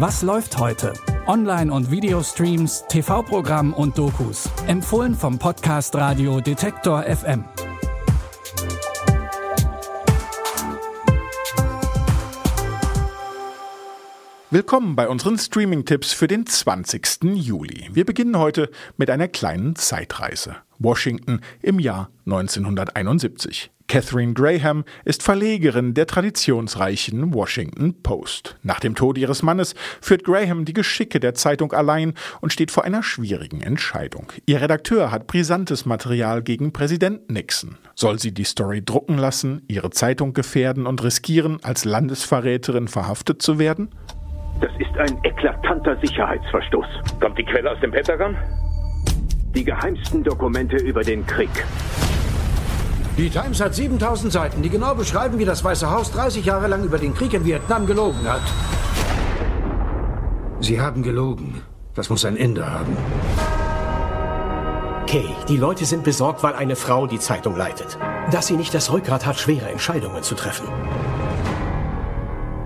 Was läuft heute? Online- und Videostreams, TV-Programm und Dokus. Empfohlen vom Podcast Radio Detektor FM. Willkommen bei unseren Streaming-Tipps für den 20. Juli. Wir beginnen heute mit einer kleinen Zeitreise. Washington im Jahr 1971. Catherine Graham ist Verlegerin der traditionsreichen Washington Post. Nach dem Tod ihres Mannes führt Graham die Geschicke der Zeitung allein und steht vor einer schwierigen Entscheidung. Ihr Redakteur hat brisantes Material gegen Präsident Nixon. Soll sie die Story drucken lassen, ihre Zeitung gefährden und riskieren, als Landesverräterin verhaftet zu werden? Das ist ein eklatanter Sicherheitsverstoß. Kommt die Quelle aus dem Pentagon? Die geheimsten Dokumente über den Krieg. Die Times hat 7000 Seiten, die genau beschreiben, wie das Weiße Haus 30 Jahre lang über den Krieg in Vietnam gelogen hat. Sie haben gelogen. Das muss ein Ende haben. Kay, die Leute sind besorgt, weil eine Frau die Zeitung leitet. Dass sie nicht das Rückgrat hat, schwere Entscheidungen zu treffen.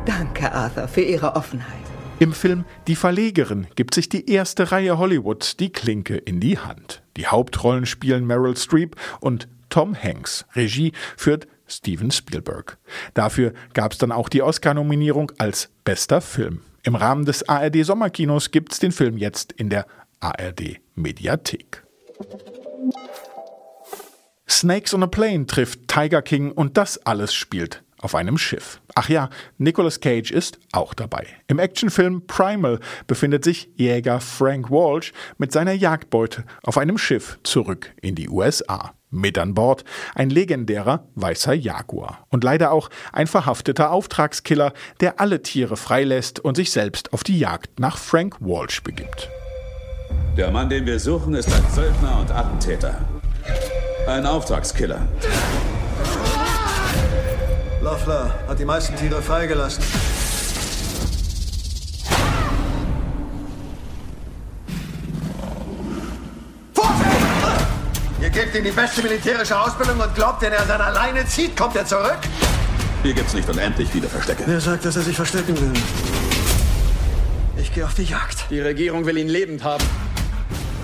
Danke, Arthur, für Ihre Offenheit. Im Film Die Verlegerin gibt sich die erste Reihe Hollywoods die Klinke in die Hand. Die Hauptrollen spielen Meryl Streep und Tom Hanks. Regie führt Steven Spielberg. Dafür gab es dann auch die Oscar-Nominierung als bester Film. Im Rahmen des ARD Sommerkinos gibt es den Film jetzt in der ARD Mediathek. Snakes on a Plane trifft Tiger King und das alles spielt auf einem Schiff. Ach ja, Nicolas Cage ist auch dabei. Im Actionfilm Primal befindet sich Jäger Frank Walsh mit seiner Jagdbeute auf einem Schiff zurück in die USA. Mit an Bord ein legendärer weißer Jaguar. Und leider auch ein verhafteter Auftragskiller, der alle Tiere freilässt und sich selbst auf die Jagd nach Frank Walsh begibt. Der Mann, den wir suchen, ist ein Söldner und Attentäter. Ein Auftragskiller. Loeffler hat die meisten Tiere freigelassen. Ihr gebt ihm die beste militärische Ausbildung und glaubt, wenn er dann alleine zieht, kommt er zurück? Hier gibt's nicht unendlich viele Verstecke. Wer sagt, dass er sich verstecken will? Ich gehe auf die Jagd. Die Regierung will ihn lebend haben.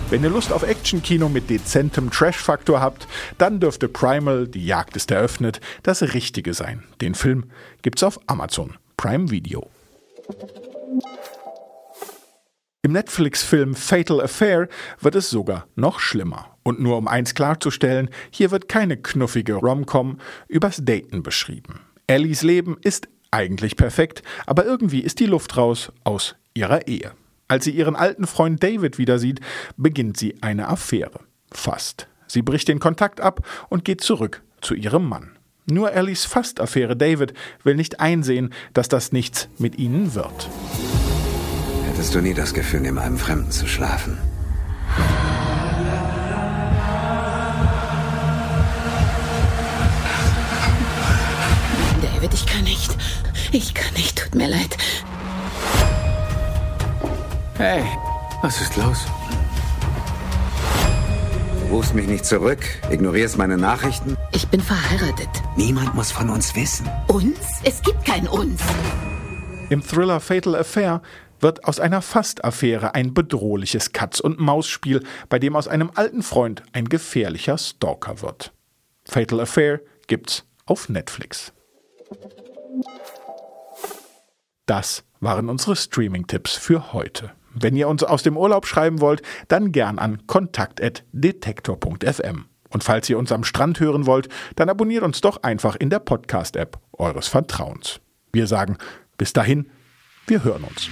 Wenn ihr Lust auf Actionkino mit dezentem Trash-Faktor habt, dann dürfte Primal, die Jagd ist eröffnet, das Richtige sein. Den Film gibt's auf Amazon Prime Video. Im Netflix-Film Fatal Affair wird es sogar noch schlimmer. Und nur um eins klarzustellen, hier wird keine knuffige Rom-Com übers Daten beschrieben. Ellies Leben ist eigentlich perfekt, aber irgendwie ist die Luft raus aus ihrer Ehe. Als sie ihren alten Freund David wieder sieht, beginnt sie eine Affäre. Fast. Sie bricht den Kontakt ab und geht zurück zu ihrem Mann. Nur Ellies Fast-Affäre David will nicht einsehen, dass das nichts mit ihnen wird. Hättest du nie das Gefühl, neben einem Fremden zu schlafen? David, ich kann nicht. Ich kann nicht, tut mir leid. Hey, was ist los? Du rufst mich nicht zurück, ignorierst meine Nachrichten. Ich bin verheiratet. Niemand muss von uns wissen. Uns? Es gibt kein uns. Im Thriller Fatal Affair wird aus einer Fast-Affäre ein bedrohliches Katz-und-Maus-Spiel, bei dem aus einem alten Freund ein gefährlicher Stalker wird. Fatal Affair gibt's auf Netflix. Das waren unsere Streaming-Tipps für heute. Wenn ihr uns aus dem Urlaub schreiben wollt, dann gern an kontakt.detektor.fm. Und falls ihr uns am Strand hören wollt, dann abonniert uns doch einfach in der Podcast-App eures Vertrauens. Wir sagen bis dahin, wir hören uns.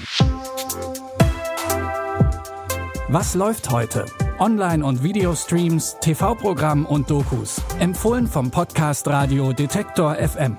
Was läuft heute? Online- und Videostreams, TV-Programm und Dokus. Empfohlen vom Podcast Radio Detektor FM.